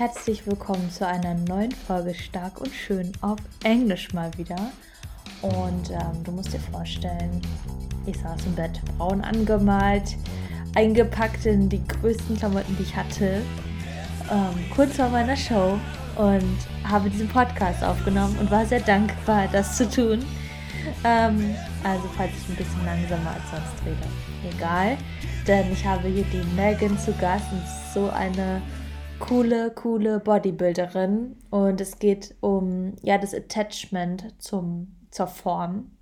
herzlich willkommen zu einer neuen Folge Stark und Schön auf Englisch mal wieder. Und ähm, du musst dir vorstellen, ich saß im Bett, braun angemalt, eingepackt in die größten Klamotten, die ich hatte, ähm, kurz vor meiner Show und habe diesen Podcast aufgenommen und war sehr dankbar, das zu tun. Ähm, also falls ich ein bisschen langsamer als sonst rede. Egal, denn ich habe hier die Megan zu Gast und so eine coole, coole Bodybuilderin und es geht um ja das Attachment zum, zur Form.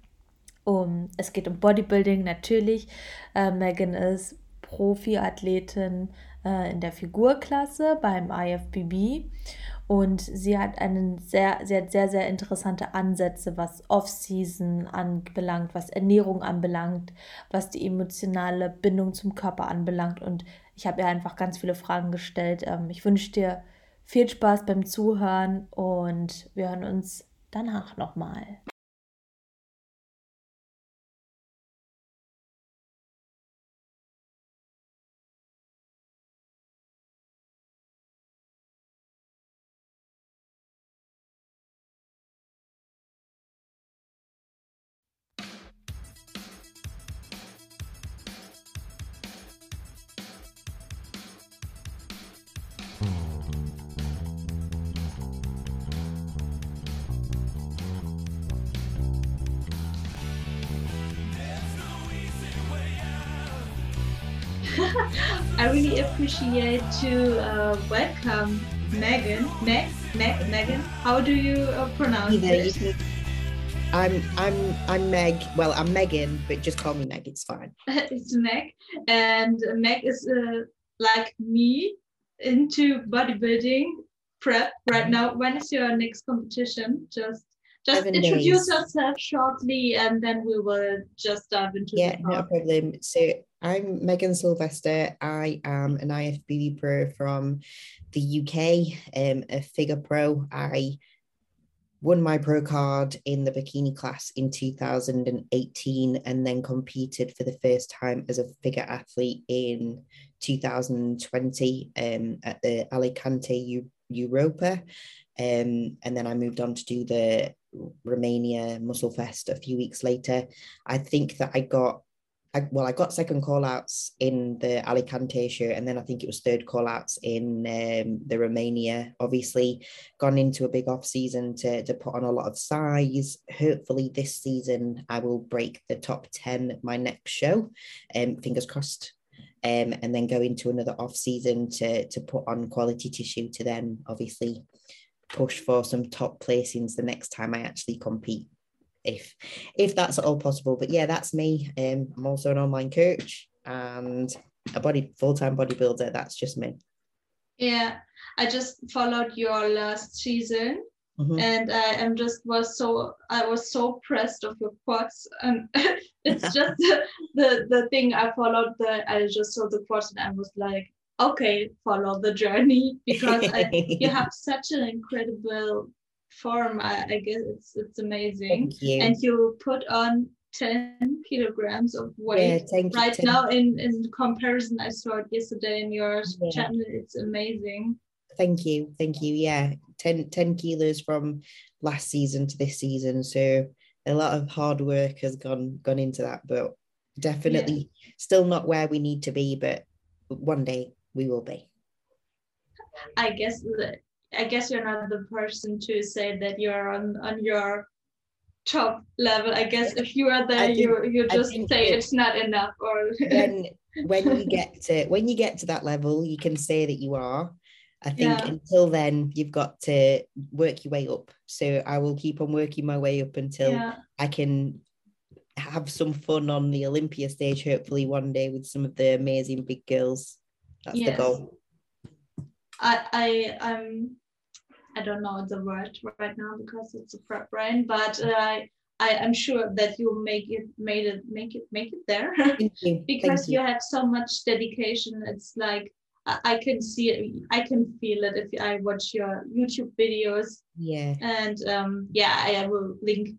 Um, es geht um Bodybuilding natürlich. Äh, Megan ist Profiathletin äh, in der Figurklasse beim IFBB und sie hat einen sehr, sie hat sehr, sehr interessante Ansätze, was Off-Season anbelangt, was Ernährung anbelangt, was die emotionale Bindung zum Körper anbelangt. Und ich habe ihr einfach ganz viele Fragen gestellt. Ähm, ich wünsche dir viel Spaß beim Zuhören und wir hören uns danach nochmal. I really appreciate to uh, welcome Megan. Meg, Meg, Megan. How do you uh, pronounce Either you it? can- I'm I'm I'm Meg. Well, I'm Megan, but just call me Meg. It's fine. it's Meg, and Meg is uh, like me into bodybuilding prep right now. When is your next competition? Just just Seven introduce days. yourself shortly, and then we will just dive into Yeah, the no problem. So I'm Megan Sylvester. I am an IFBB pro from the UK, um, a figure pro. I won my pro card in the bikini class in 2018 and then competed for the first time as a figure athlete in 2020 um, at the Alicante Eu- Europa. Um, and then I moved on to do the Romania Muscle Fest a few weeks later. I think that I got I, well, I got second call outs in the Alicante show, and then I think it was third call outs in um, the Romania. Obviously, gone into a big off season to, to put on a lot of size. Hopefully, this season I will break the top 10 my next show. Um, fingers crossed. Um, and then go into another off season to, to put on quality tissue to then obviously push for some top placings the next time I actually compete if if that's at all possible. But yeah, that's me. Um, I'm also an online coach and a body full-time bodybuilder. That's just me. Yeah, I just followed your last season, Mhm. and I am just was so I was so impressed of your quads, and it's just the, the the thing I followed. The I just saw the quads, and I was like, okay, follow the journey because I, you have such an incredible form. I, I guess it's it's amazing, Thank you. and you put on ten kilograms of weight you. right now in in comparison i saw it yesterday in your Yeah. channel it's amazing Thank you. Thank you. Yeah. 10, 10 kilos from last season to this season. So a lot of hard work has gone gone into that, but definitely still not where we need to be, but one day we will be. i guess that i guess you're not the person to say that you're on on your top level. I guess if you are there think- you you just say it's not enough or when when you get to when you get to that level you can say that you are. I think Yeah. until then you've got to work your way up. So i will keep on working my way up until yeah. I can have some fun on the olympia stage hopefully one day with some of the amazing big girls. That's the goal. I i um i don't know the word right now because it's a prep brain but uh, i am sure that you make it made it make it make it there. You. Because thank you have so much dedication it's like I, can see it i can feel it if i watch your youtube videos. Yeah. And um yeah i will link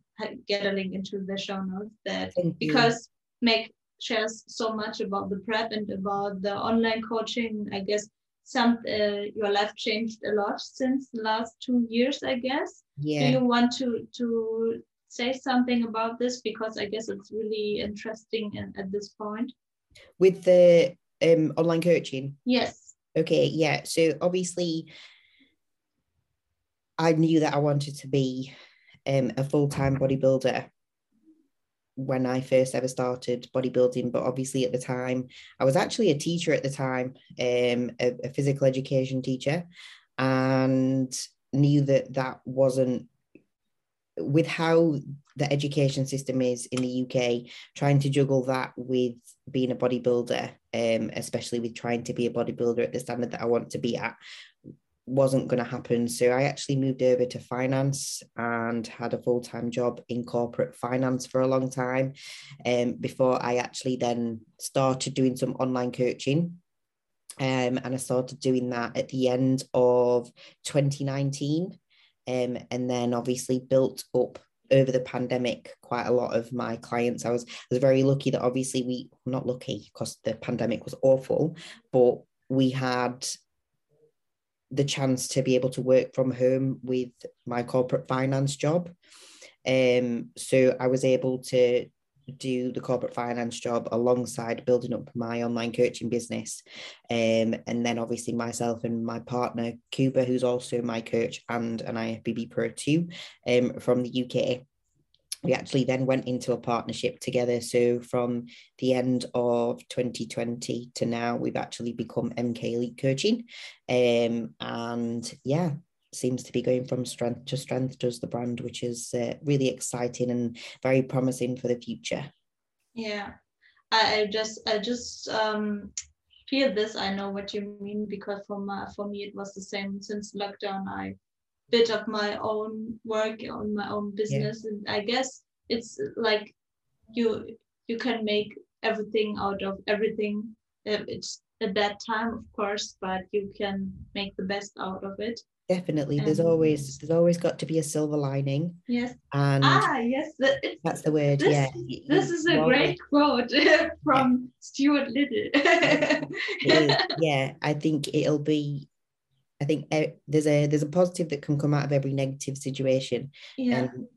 get a link into the show notes that thank you. because meg shares so much about the prep and about the online coaching i guess some uh, your life changed a lot since the last two years, I guess. Yeah. Do you want to to say something about this because I guess it's really interesting in, at this point. With the um, online coaching? Yes. Okay, yeah. So obviously, I knew that I wanted to be um, a full time bodybuilder when I first ever started bodybuilding. But obviously, at the time, I was actually a teacher at the time, um, a, a physical education teacher, and knew that that wasn't with how the education system is in the UK, trying to juggle that with being a bodybuilder, um, especially with trying to be a bodybuilder at the standard that I want to be at, wasn't going to happen. So I actually moved over to finance and had a full time job in corporate finance for a long time um, before I actually then started doing some online coaching. Um, and I started doing that at the end of 2019 um, and then obviously built up over the pandemic quite a lot of my clients i was I was very lucky that obviously we not lucky because the pandemic was awful but we had the chance to be able to work from home with my corporate finance job um so i was able to do the corporate finance job alongside building up my online coaching business. Um, and then obviously myself and my partner, Kuba, who's also my coach and an IFBB Pro 2 um, from the UK. We actually then went into a partnership together. So from the end of 2020 to now, we've actually become MK Elite Coaching. Um, and yeah, seems to be going from strength to strength does the brand which is uh, really exciting and very promising for the future yeah i, I just i just um feel this i know what you mean because for my for me it was the same since lockdown i bit of my own work on my own business. Yeah. and i guess it's like you you can make everything out of everything. It's a bad time of course but you can make the best out of it. Definitely. There's always there's always got to be a silver lining. Yes. And ah yes. That's the word this, yeah. this is a great quote from yeah. stuart little. Yeah. I think it'll be i think uh, there's a there's a positive that can come out of every negative situation yeah and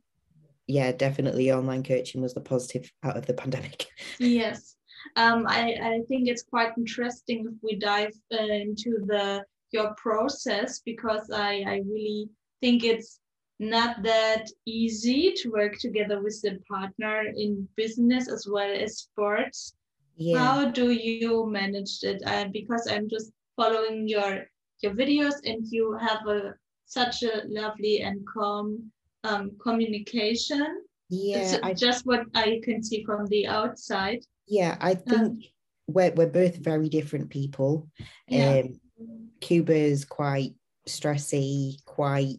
yeah definitely online coaching was the positive out of the pandemic yes um, I, I think it's quite interesting if we dive uh, into the your process because I, I really think it's not that easy to work together with a partner in business as well as sports. Yeah. How do you manage it? Uh, because I'm just following your your videos and you have a such a lovely and calm um, communication. Yeah, I, just what I can see from the outside. Yeah, I think um, we're we're both very different people. Yeah. Um, Kuba is quite stressy, quite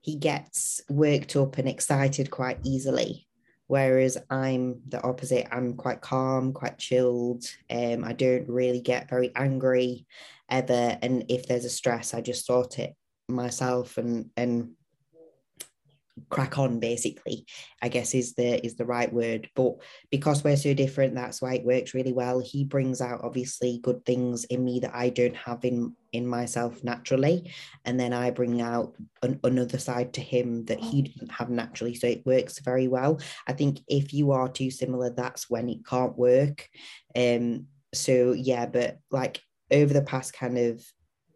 he gets worked up and excited quite easily. Whereas I'm the opposite. I'm quite calm, quite chilled. Um, I don't really get very angry ever. And if there's a stress, I just sort it myself and and crack on basically i guess is the is the right word. But because we're so different that's why it works really well. He brings out obviously good things in me that i don't have in in myself naturally. And then i bring out an, another side to him that he doesn't have naturally. So it works very well. I think if you are too similar that's when it can't work. Um so yeah but like over the past kind of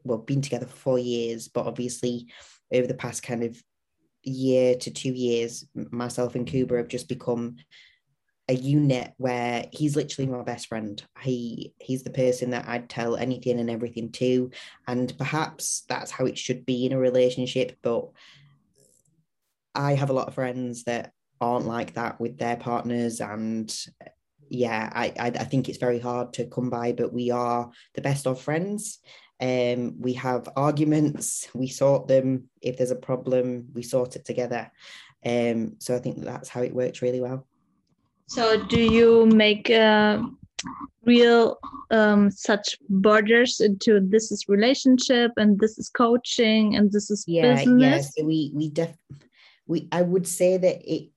well been together for four years but obviously over the past kind of year to two years, myself and Kuba have just become a unit where he's literally my best friend. He he's the person that I'd tell anything and everything to, and perhaps that's how it should be in a relationship. But I have a lot of friends that aren't like that with their partners, and yeah, I I, I think it's very hard to come by. But we are the best of friends, um, we have arguments, we sort them. If there's a problem, we sort it together. Um, so I think that's how it works really well. So do you make uh, real um, such borders into this is relationship and this is coaching and this is yeah, business? Yeah, so we we def we I would say that it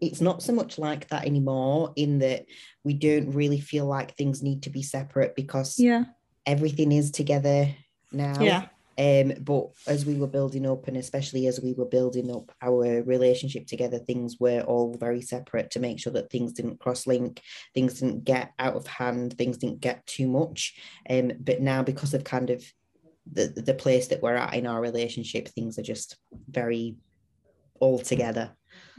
it's not so much like that anymore in that we don't really feel like things need to be separate because yeah everything is together now. Yeah. Um, but as we were building up, and especially as we were building up our relationship together, things were all very separate to make sure that things didn't cross link, things didn't get out of hand, things didn't get too much. Um, but now, because of kind of the, the place that we're at in our relationship, things are just very all together.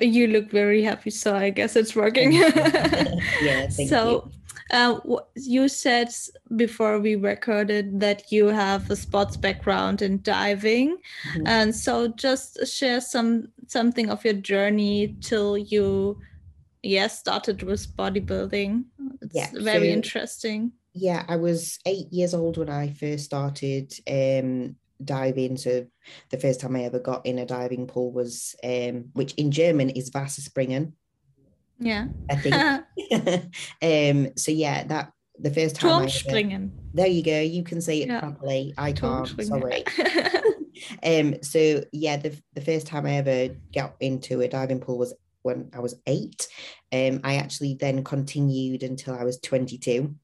You look very happy, so I guess it's working. yeah, thank so, you. uh, you said before we recorded that you have a sports background in diving, Mhm. and so just share some something of your journey till you, yes, started with bodybuilding. It's Yeah, very so- interesting. yeah, I was eight years old when I first started um, diving. So the first time I ever got in a diving pool was, um, which in German is Wasserspringen, Yeah. I think. um, so yeah, that the first time. Turmspringen. there you go. You can say it Yeah. properly. I can't. Sorry. um. So yeah, the the first time I ever got into a diving pool was when I was eight. Um. I actually then continued until I was twenty two.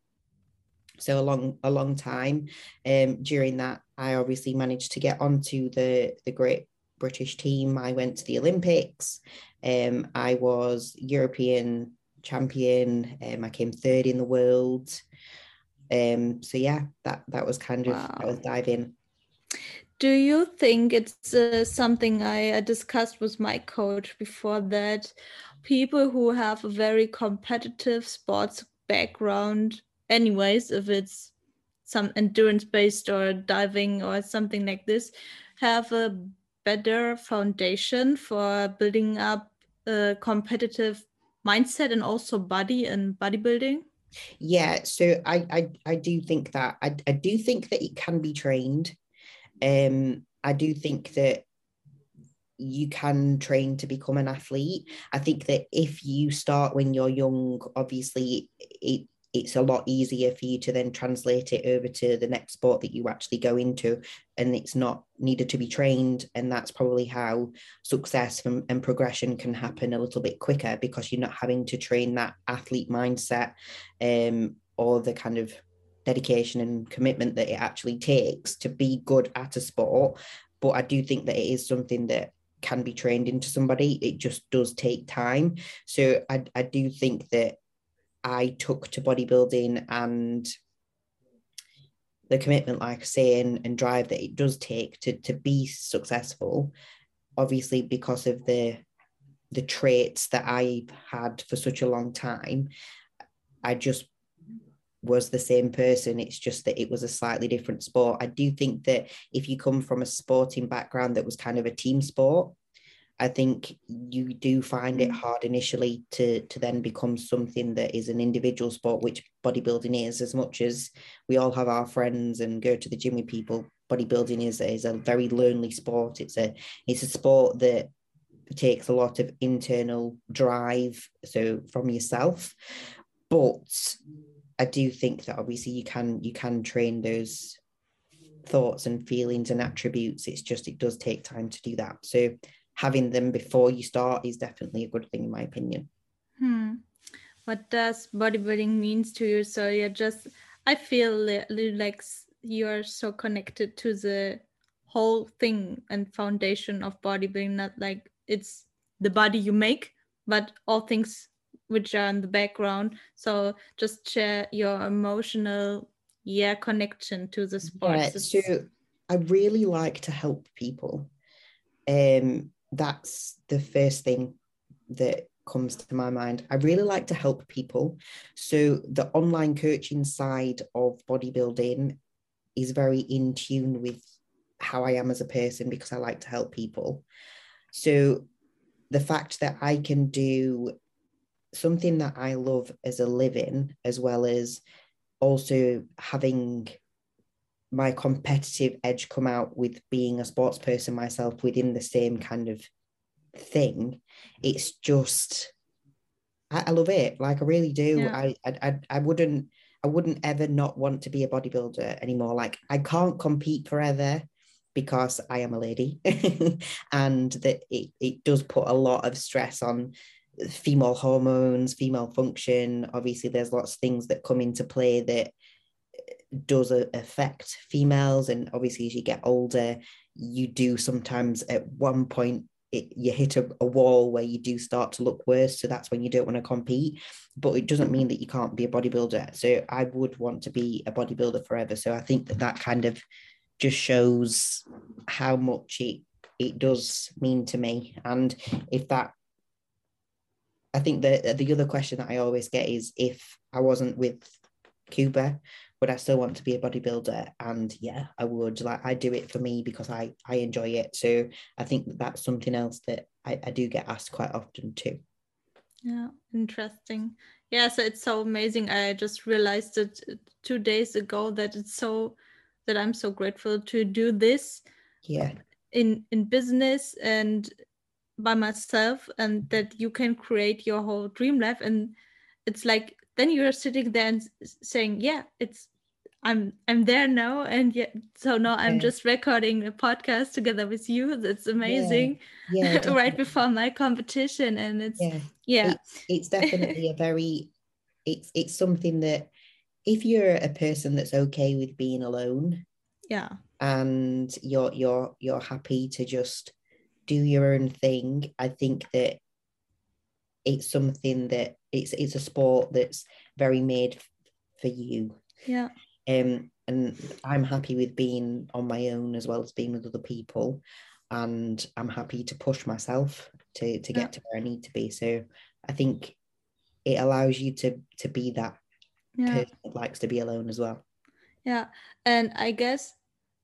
So a long a long time. Um. During that, I obviously managed to get onto the the Great British team. I went to the Olympics. Um. I was European champion. Um. I came third in the world. Um. So yeah, that that was kind of that was diving. Do you think it's uh, something I discussed with my coach before that people who have a very competitive sports background, anyways, if it's some endurance based or diving or something like this, have a better foundation for building up a competitive mindset and also body and bodybuilding? Yeah, so I I, I do think that I, I do think that it can be trained. Um, I do think that you can train to become an athlete. I think that if you start when you're young, obviously it it's a lot easier for you to then translate it over to the next sport that you actually go into and it's not needed to be trained and that's probably how success and, and progression can happen a little bit quicker because you're not having to train that athlete mindset um, or the kind of dedication and commitment that it actually takes to be good at a sport. But i do think that it is something that can be trained into somebody. It just does take time. So i, I do think that I took to bodybuilding and the commitment, like I say, and, and drive that it does take to to be successful, obviously because of the the traits that I've had for such a long time, I just was the same person. It's just that it was a slightly different sport. I do think that if you come from a sporting background that was kind of a team sport, I think you do find it Mm. hard initially to to then become something that is an individual sport, which bodybuilding is. As much as we all have our friends and go to the gym with people, bodybuilding is is a very lonely sport. It's a it's a sport that takes a lot of internal drive, so from yourself. But I do think that obviously you can you can train those thoughts and feelings and attributes. It's just it does take time to do that. So having them before you start is definitely a good thing in my opinion. Hmm. What does bodybuilding means to you? So you're just, I feel li- li- like you're so connected to the whole thing and foundation of bodybuilding, not like it's the body you make, but all things which are in the background. So just share your emotional, yeah, connection to the sport Yeah, so I really like to help people. Um, that's the first thing that comes to my mind. I really like to help people. So the online coaching side of bodybuilding is very in tune with how I am as a person because I like to help people. So the fact that I can do something that I love as a living, as well as also having my competitive edge come out with being a sports person myself within the same kind of thing. It's just I, I love it. Like i really do. Yeah. I, I I i wouldn't i wouldn't ever not want to be a bodybuilder anymore. Like i can't compete forever because i am a lady and that it, it does put a lot of stress on female hormones female function. Obviously there's lots of things that come into play that does affect females and obviously as you get older you do sometimes at one point it, you hit a, a, wall where you do start to look worse so that's when you don't want to compete. But it doesn't mean that you can't be a bodybuilder so i would want to be a bodybuilder forever. So i think that that kind of just shows how much it it does mean to me. And if that i think that the other question that i always get is if i wasn't with kuba would I still want to be a bodybuilder? And yeah, I would. Like I do it for me because I I enjoy it. So I think that that's something else that I, I do get asked quite often too. Yeah, interesting. Yeah, so it's so amazing. I just realized it uh, two days ago that it's so that I'm so grateful to do this. Yeah. In in business and by myself, and that you can create your whole dream life. And it's like then you're sitting there and saying yeah it's i'm i'm there now and yet so now i'm just recording a podcast together with you. That's amazing. Yeah, yeah right before my competition and it's yeah, yeah. It's, it's definitely a very it's it's something that if you're a person that's okay with being alone yeah. and you're you're you're happy to just do your own thing i think that it's something that it's it's a sport that's very made for you. Yeah. Um, and I'm happy with being on my own as well as being with other people, and I'm happy to push myself to to get yeah. to where I need to be. So I think it allows you to to be that yeah. person that likes to be alone as well. Yeah, and I guess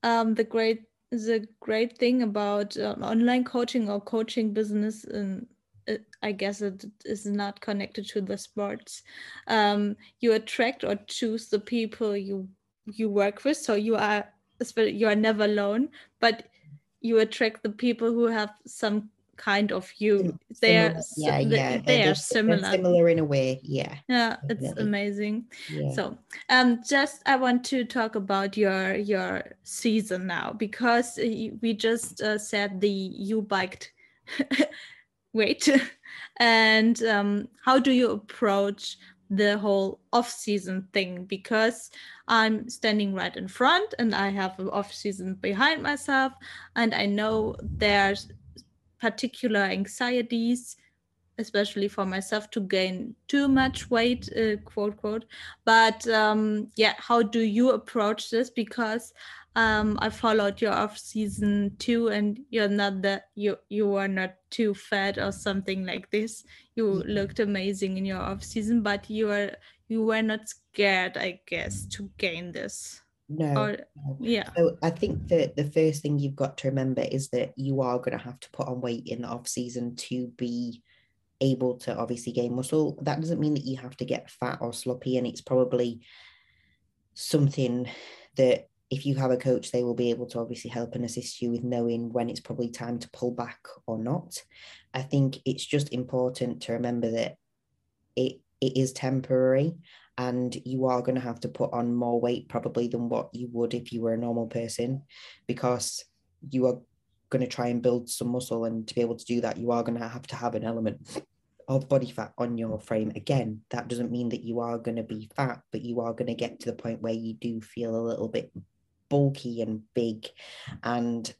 um, the great the great thing about uh, online coaching or coaching business in I guess it is not connected to the sports. Um, you attract or choose the people you you work with, so you are you are never alone, but you attract the people who have some kind of you. They are yeah, yeah. They are similar. Similar in a way, yeah. Yeah, it's amazing. Yeah. So, um, just I want to talk about your your season now because we just uh, said the you biked weight and um, how do you approach the whole off season thing? Because i'm standing right in front and i have an off season behind myself and i know there's particular anxieties especially for myself to gain too much weight uh, quote quote. But um, yeah how do you approach this? Because um, I followed your off season too, and you're not that you you were not too fat or something like this. You looked amazing in your off season, but you were you were not scared, I guess, to gain this. No, or, no. Yeah. So I think that the first thing you've got to remember is that you are going to have to put on weight in the off season to be able to obviously gain muscle. That doesn't mean that you have to get fat or sloppy, and it's probably something that if you have a coach, they will be able to obviously help and assist you with knowing when it's probably time to pull back or not. I think it's just important to remember that it it is temporary and you are going to have to put on more weight probably than what you would if you were a normal person because you are going to try and build some muscle and to be able to do that you are going to have to have an element of body fat on your frame again that doesn't mean that you are going to be fat but you are going to get to the point where you do feel a little bit bulky and big. And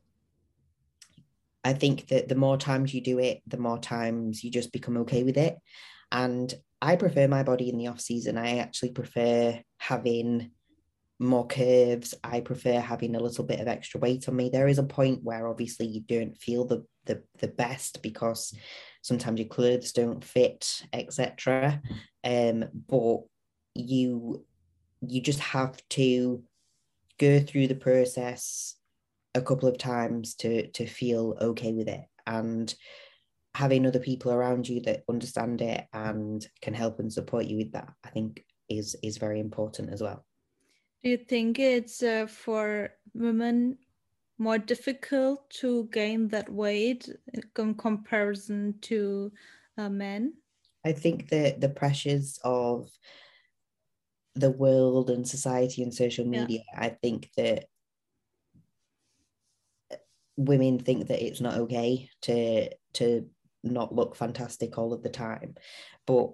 I think that the more times you do it, the more times you just become okay with it. And I prefer my body in the off season. I actually prefer having more curves. I prefer having a little bit of extra weight on me. There is a point where obviously you don't feel the the, the best because sometimes your clothes don't fit, etc. Um, but you you just have to go through the process a couple of times to to feel okay with it and having other people around you that understand it and can help and support you with that i think is is very important as well. Do you think it's uh, for women more difficult to gain that weight in comparison to uh, men? I think that the pressures of the world and society and social media, yeah. I think that women think that it's not okay to to not look fantastic all of the time. But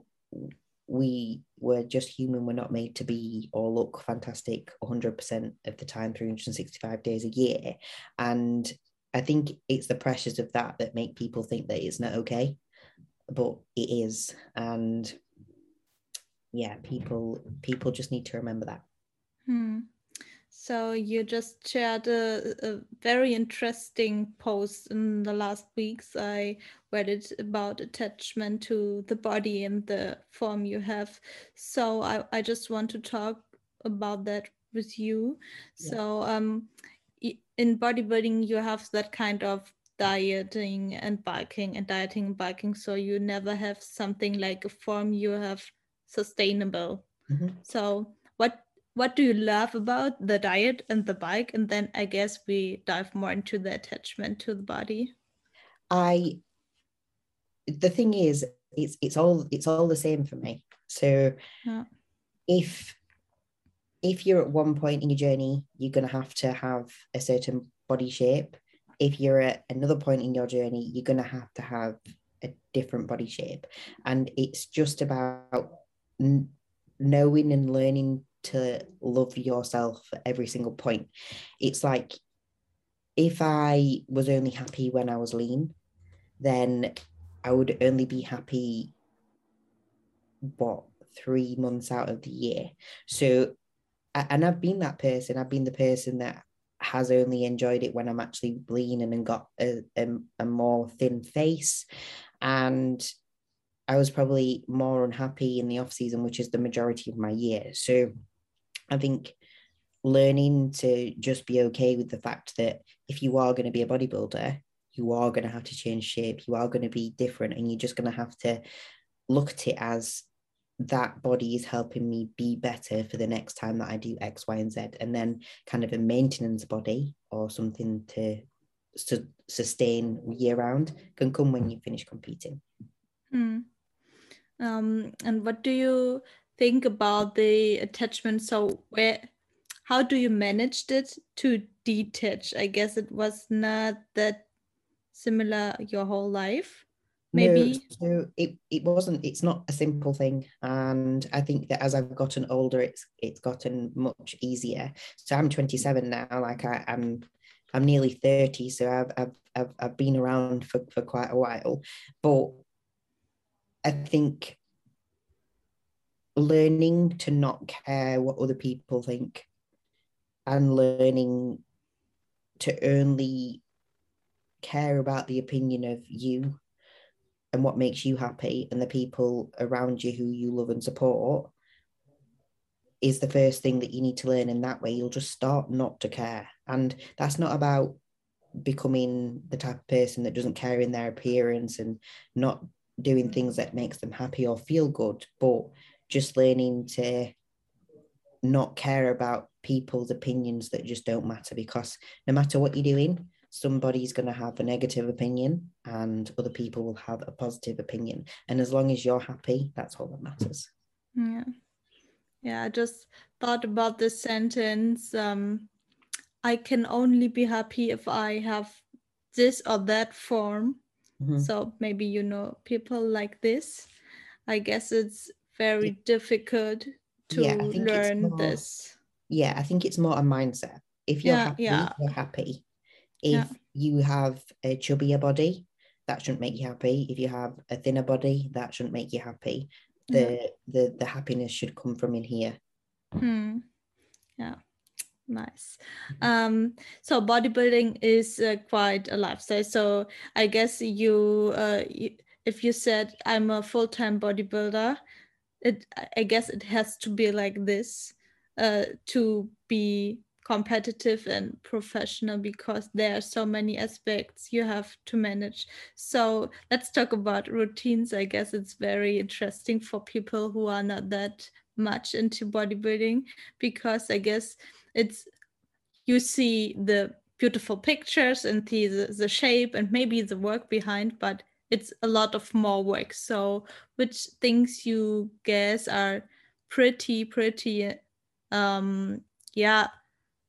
we were just human. We're not made to be or look fantastic 100% of the time, 365 days a year. And I think it's the pressures of that that make people think that it's not okay, but it is. And yeah, people people just need to remember that. Hmm. So you just shared a, a, very interesting post in the last weeks. I read it about attachment to the body and the form you have. So I, I just want to talk about that with you. Yeah. So um, in bodybuilding, you have that kind of dieting and bulking and dieting and bulking. So you never have something like a form you have sustainable. Mm-hmm. So what what do you love about the diet and the bike and then i guess we dive more into the attachment to the body i the thing is it's it's all it's all the same for me so yeah. if if you're at one point in your journey you're going to have to have a certain body shape if you're at another point in your journey you're going to have to have a different body shape and it's just about knowing and learning to love yourself at every single point. It's like if I was only happy when I was lean, then I would only be happy what three months out of the year. So, and I've been that person. I've been the person that has only enjoyed it when I'm actually lean and got a, a, a more thin face. And I was probably more unhappy in the off season, which is the majority of my year. So I think learning to just be okay with the fact that if you are going to be a bodybuilder, you are going to have to change shape, you are going to be different, and you're just going to have to look at it as that body is helping me be better for the next time that I do X, Y, and Z. And then kind of a maintenance body or something to su- sustain year round can come when you finish competing. Hmm. Um, and what do you think about the attachment? So where how do you manage it to detach? I guess it was not that similar your whole life maybe? no, so it, it wasn't it's not a simple thing. And i think that as i've gotten older it's it's gotten much easier. So i'm 27 now like I, i'm i'm nearly 30 so i've i've i've, I've been around for, for quite a while. But i think learning to not care what other people think and learning to only care about the opinion of you and what makes you happy and the people around you who you love and support is the first thing that you need to learn and that way. You'll just start not to care. And that's not about becoming the type of person that doesn't care in their appearance and not doing things that makes them happy or feel good but just learning to not care about people's opinions that just don't matter because no matter what you're doing, somebody's going to have a negative opinion and other people will have a positive opinion. And as long as you're happy, that's all that matters. Yeah. Yeah, I just thought about this sentence. Um, I can only be happy if I have this or that form. Mm-hmm. So maybe you know people like this. I guess it's very difficult to yeah, learn more, this. Yeah, I think it's more a mindset. If you're yeah, happy, yeah. you're happy. If you have a chubbier body, that shouldn't make you happy. If you have a thinner body, that shouldn't make you happy. The the the happiness should come from in here. Hmm. Yeah nice. Um so bodybuilding is uh, quite a lifestyle. So i guess you, uh, you if you said i'm a full-time bodybuilder it i guess it has to be like this uh, to be competitive and professional because there are so many aspects you have to manage. So let's talk about routines. I guess it's very interesting for people who are not that much into bodybuilding because i guess it's you see the beautiful pictures and the, the shape and maybe the work behind but it's a lot of more work. So which things you guess are pretty, pretty, um, yeah,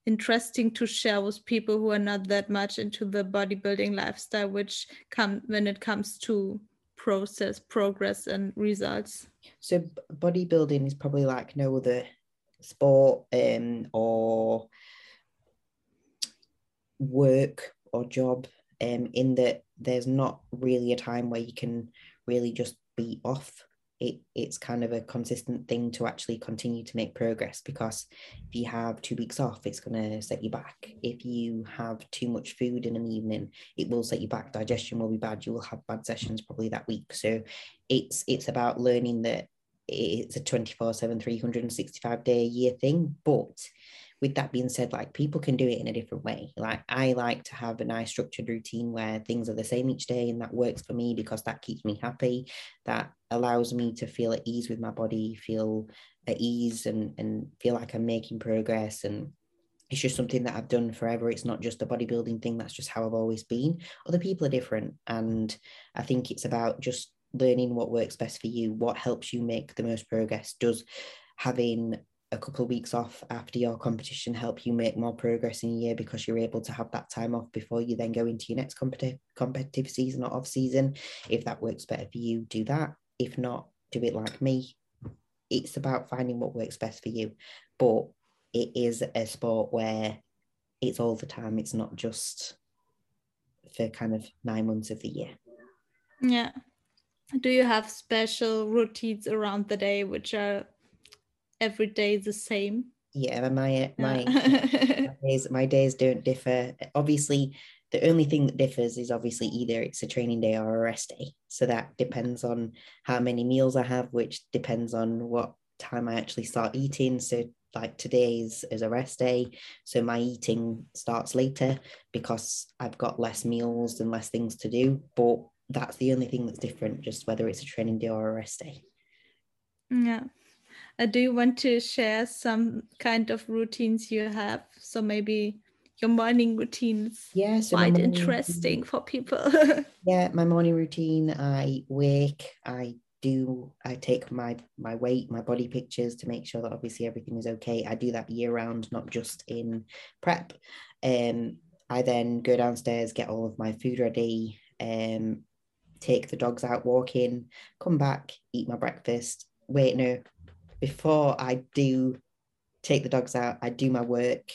interesting to share with people who are not that much into the bodybuilding lifestyle, which come when it comes to process, progress, and results? So bodybuilding is probably like no other sport um, or work or job um, in that there's not really a time where you can really just be off. It, it's kind of a consistent thing to actually continue to make progress because if you have two weeks off it's going to set you back. If you have too much food in an evening it will set you back. Digestion will be bad. You will have bad sessions probably that week. So it's it's about learning that it's a 24 7 365 day a year thing but with that being said, like people can do it in a different way. Like I like to have a nice structured routine where things are the same each day, and that works for me because that keeps me happy. That allows me to feel at ease with my body, feel at ease, and and feel like I'm making progress. And it's just something that I've done forever. It's not just a bodybuilding thing. That's just how I've always been. Other people are different, and I think it's about just learning what works best for you, what helps you make the most progress. Does having a couple of weeks off after your competition help you make more progress in a year because you're able to have that time off before you then go into your next competitive competitive season or off season. If that works better for you, do that. If not, do it like me. It's about finding what works best for you. But it is a sport where it's all the time. It's not just for kind of nine months of the year. Yeah. Do you have special routines around the day which are every day the same? Yeah, my uh. my, my days my days don't differ. Obviously, the only thing that differs is obviously either it's a training day or a rest day. So that depends on how many meals I have, which depends on what time I actually start eating. So like today's is a rest day. So my eating starts later because I've got less meals and less things to do. But that's the only thing that's different, just whether it's a training day or a rest day. Yeah. I do want to share some kind of routines you have? So maybe your morning routines. Yeah, so quite interesting routine. for people. yeah, my morning routine. I wake. I do. I take my my weight, my body pictures to make sure that obviously everything is okay. I do that year round, not just in prep. Um, I then go downstairs, get all of my food ready. Um, take the dogs out walking, come back, eat my breakfast. Wait, no, before I do take the dogs out, I do my work,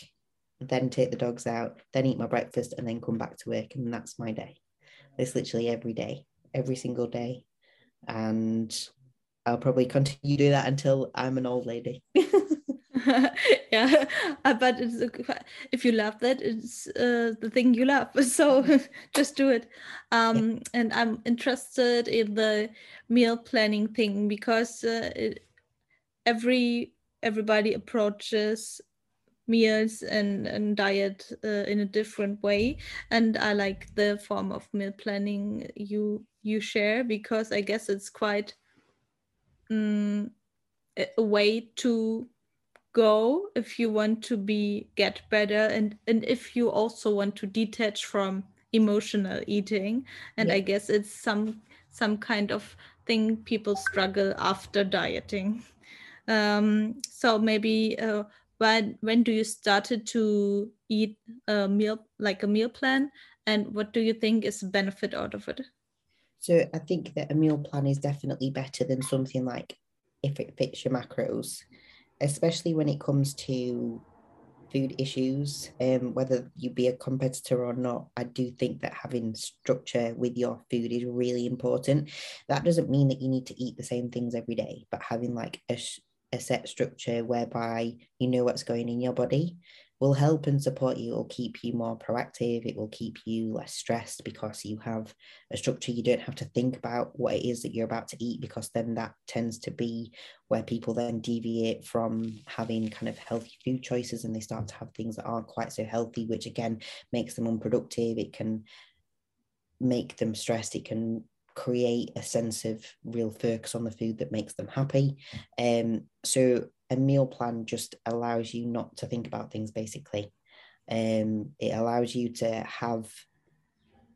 then take the dogs out, then eat my breakfast, and then come back to work. And that's my day. It's literally every day, every single day. And I'll probably continue to do that until I'm an old lady. yeah, uh, but it's, if you love that, it's uh, the thing you love. So just do it. Um. And I'm interested in the meal planning thing because uh, it, every everybody approaches meals and, and diet uh, in a different way and i like the form of meal planning you you share because i guess it's quite um, a way to go if you want to be get better and and if you also want to detach from emotional eating and yeah. i guess it's some some kind of thing people struggle after dieting um, so maybe uh, when when do you started to eat a meal like a meal plan, and what do you think is the benefit out of it? So I think that a meal plan is definitely better than something like if it fits your macros, especially when it comes to food issues, um, whether you be a competitor or not, I do think that having structure with your food is really important. That doesn't mean that you need to eat the same things every day, but having like a, a set structure whereby you know what's going in your body will help and support you. It will keep you more proactive. It will keep you less stressed because you have a structure. You don't have to think about what it is that you're about to eat because then that tends to be where people then deviate from having kind of healthy food choices and they start to have things that aren't quite so healthy, which again makes them unproductive. It can make them stressed. It can create a sense of real focus on the food that makes them happy. Um, so a meal plan just allows you not to think about things basically. Um, it allows you to have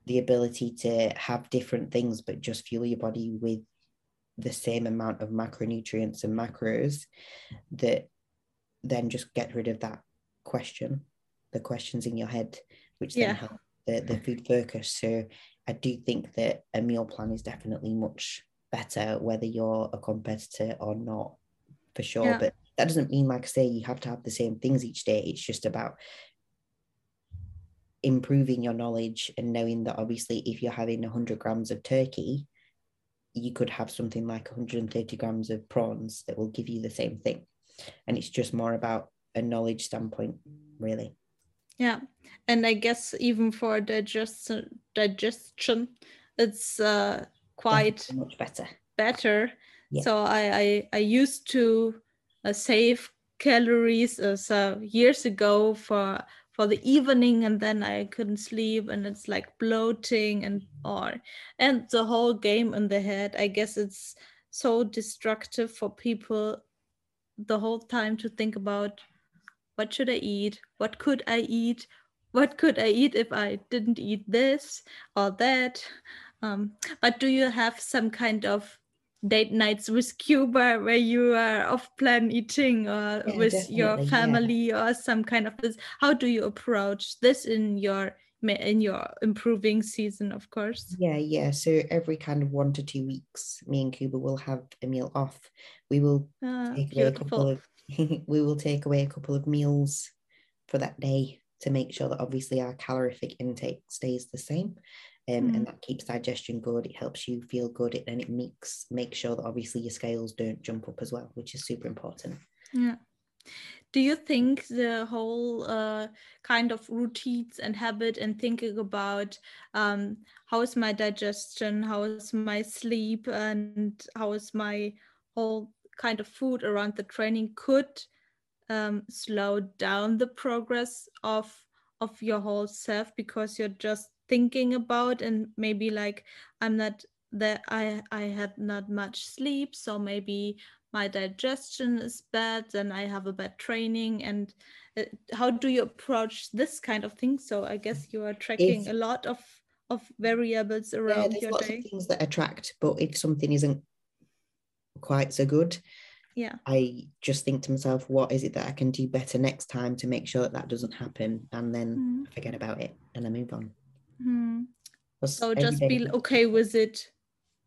the ability to have different things, but just fuel your body with the same amount of macronutrients and macros that then just get rid of that question, the questions in your head, which then yeah. help the, the food focus. So I do think that a meal plan is definitely much better, whether you're a competitor or not, for sure. Yeah. But that doesn't mean, like I say, you have to have the same things each day. It's just about improving your knowledge and knowing that obviously if you're having 100 grams of turkey you could have something like 130 grams of prawns that will give you the same thing and it's just more about a knowledge standpoint really Yeah, and I guess even for digest digestion, it's uh, quite much better better. Yeah. So I, I I used to uh, save calories uh, so years ago for for the evening, and then I couldn't sleep, and it's like bloating and or and the whole game in the head. I guess it's so destructive for people the whole time to think about what should I eat? What could I eat? What could I eat if I didn't eat this or that? Um, but do you have some kind of date nights with Kuba where you are off plan eating or Yeah, with your definitely, yeah. family or some kind of this? How do you approach this in your in your improving season? Of course. yeah yeah so every kind of one to two weeks me and kuba will have a meal off we will Ah, take away a couple of we will take away a couple of meals for that day to make sure that obviously our calorific intake stays the same um, Mm. and that keeps digestion good it helps you feel good it, and it makes make sure that obviously your scales don't jump up as well which is super important Yeah. Do you think the whole uh, kind of routines and habit and thinking about um, how is my digestion, how is my sleep, and how is my whole kind of food around the training could um, slow down the progress of of your whole self because you're just thinking about and maybe like I'm not that I I had not much sleep, so maybe my digestion is bad, then I have a bad training. And uh, how do you approach this kind of thing? So I guess you are tracking If- a lot of of variables around yeah there's your lots day. of things that attract but if something isn't quite so good Yeah. i just think to myself what is it that i can do better next time to make sure that that doesn't happen and then Mhm. forget about it and i move on 'Cause So just day- be okay with it.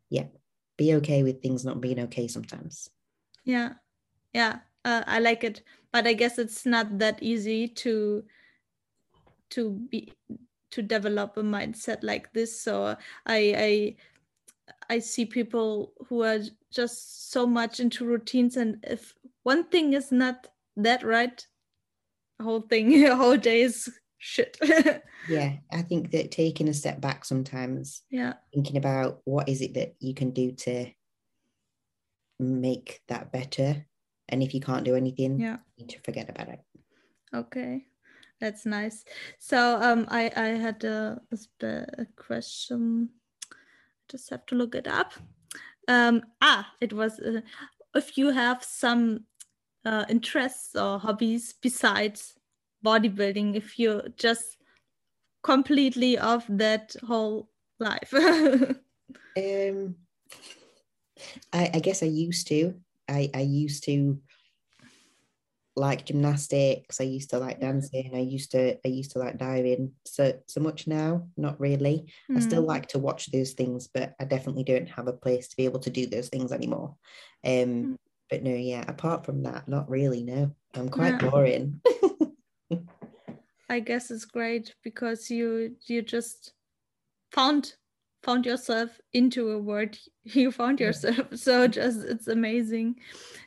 Yeah. Be okay with things not being okay sometimes Yeah, yeah, uh, I like it, but I guess it's not that easy to to be to develop a mindset like this. So I I I see people who are just so much into routines, and if one thing is not that right, whole thing, whole day is shit. yeah i think that taking a step back sometimes yeah, thinking about what is it that you can do to make that better and if you can't do anything yeah. you need to forget about it Okay, that's nice. So um, I I had a, a question. Just have to look it up. Um, ah, it was uh, if you have some uh, interests or hobbies besides bodybuilding, if you're just completely off that whole life. um I, I guess i used to i i used to like gymnastics i used to like dancing i used to i used to like diving so so much now not really I still Hmm. like to watch those things, but I definitely don't have a place to be able to do those things anymore. Um, Mm. but no, yeah, apart from that, not really. No, I'm quite Yeah. boring. I guess it's great because you you just found found yourself into a word you found yourself so just it's amazing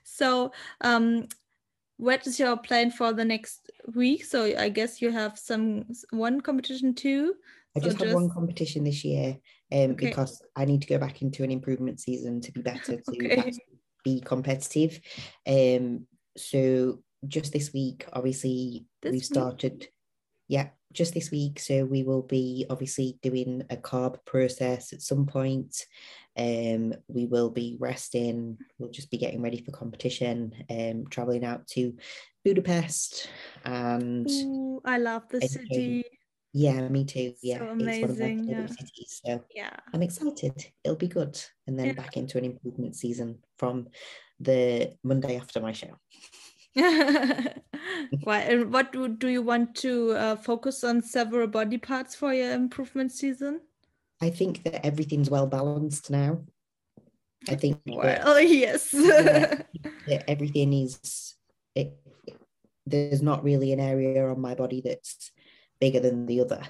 so um what is your plan for the next week so i guess you have some one competition too I So just had one competition this year um, Okay. because I need to go back into an improvement season to be better to Okay. be competitive. Um, so just this week, obviously, This we've week? Yeah, just this week. So we will be obviously doing a carb process at some point. Um, we will be resting. We'll just be getting ready for competition. Um, traveling out to Budapest and Ooh, i love the city yeah, me too. So Yeah, it's one of my amazing, yeah. cities. So yeah I'm excited. It'll be good. And then Yeah. back into an improvement season from the Monday after my show. Why? And what do, do you want to uh, focus on several body parts for your improvement season? I think that everything's well balanced now. I think well, oh yes, yeah, everything is. It, there's not really an area on my body that's bigger than the other.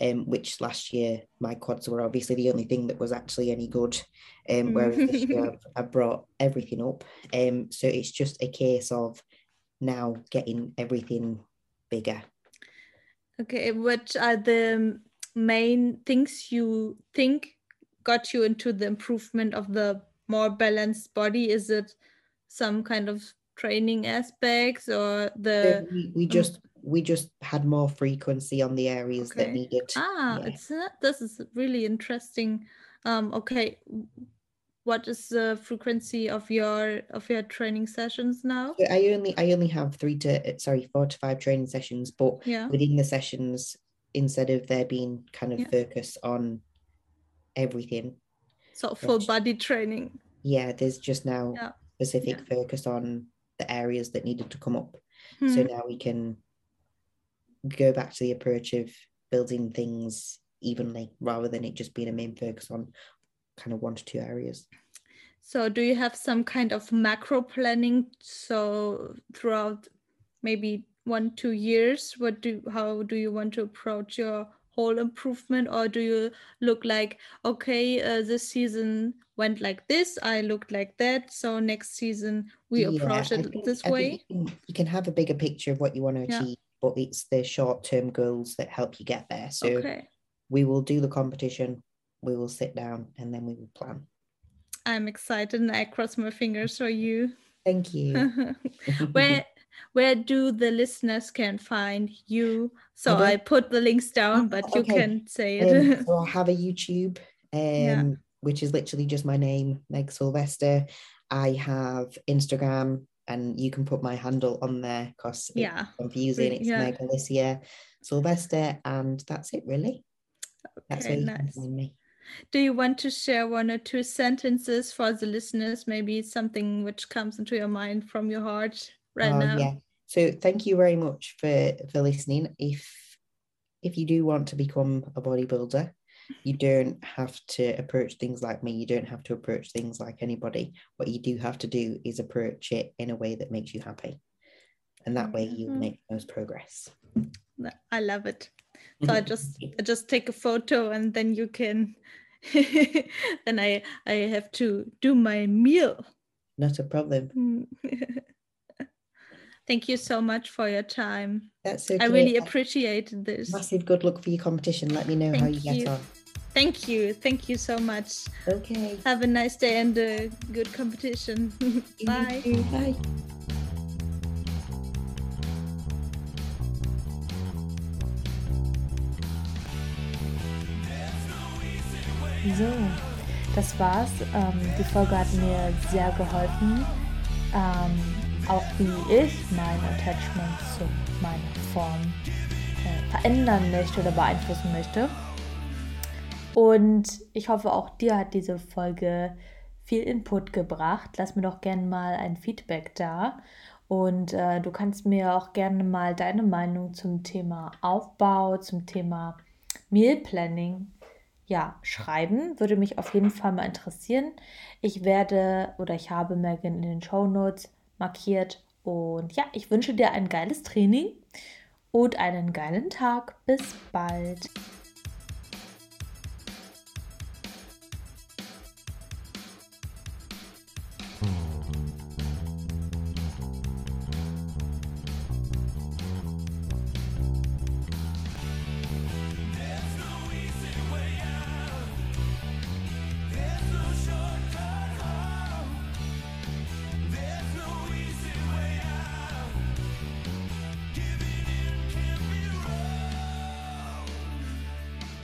Um, which last year my quads were obviously the only thing that was actually any good. Um, whereas this year I've, brought everything up. Um, so it's just a case of now getting everything bigger. Okay, what are the main things you think got you into the improvement of the more balanced body? Is it some kind of training aspects or the we, we just we just had more frequency on the areas okay. that needed ah yeah. it's uh, this is really interesting um okay what is the frequency of your of your training sessions now so i only i only have three to sorry four to five training sessions but yeah. within the sessions instead of there being kind of yeah. focus on everything so full body training yeah there's just now yeah. specific focus on the areas that needed to come up hmm. so now we can go back to the approach of building things evenly rather than it just being a main focus on kind of one to two areas. So, do you have some kind of macro planning? So, throughout maybe one two years, what do how do you want to approach your whole improvement, or do you look like okay, uh, this season went like this, I looked like that, so next season we yeah, approach it think, this way? You can, have a bigger picture of what you want to achieve. But it's the short term goals that help you get there. So. Okay. We will do the competition we will sit down and then we will plan. I'm excited and I cross my fingers for you. Thank you. where where do the listeners can find you? So I, I put the links down, but okay. you can say it. Um, so I have a YouTube, um, yeah. which is literally just my name, Meg Sylvester. I have Instagram, and you can put my handle on there because yeah. it's confusing. It's yeah. Meg Alicia Sylvester, and that's it really. Okay, that's you nice. me. Do you want to share one or two sentences for the listeners? Maybe something which comes into your mind from your heart right uh, now. Yeah. So thank you very much for for listening. If if you do want to become a bodybuilder, you don't have to approach things like me. You don't have to approach things like anybody. What you do have to do is approach it in a way that makes you happy. And that way you mm-hmm. make most progress. I love it. So I just I just take a photo and then you can then I I have to do my meal. Not a problem. Thank you so much for your time. That's okay. I really appreciated this. Massive good luck for your competition. Let me know Thank how you, you, get on. Thank you. Thank you so much. Okay. Have a nice day and a good competition. Bye. Bye. So, das war's. Ähm, die Folge hat mir sehr geholfen, ähm, auch wie ich mein Attachment zu meiner Form äh, verändern möchte oder beeinflussen möchte. Und ich hoffe, auch dir hat diese Folge viel Input gebracht. Lass mir doch gerne mal ein Feedback da. Und äh, du kannst mir auch gerne mal deine Meinung zum Thema Aufbau, zum Thema Meal Planning ja, schreiben. Würde mich auf jeden Fall mal interessieren. Ich werde oder ich habe Megan in den Show Notes markiert. Und ja, ich wünsche dir ein geiles Training und einen geilen Tag. Bis bald.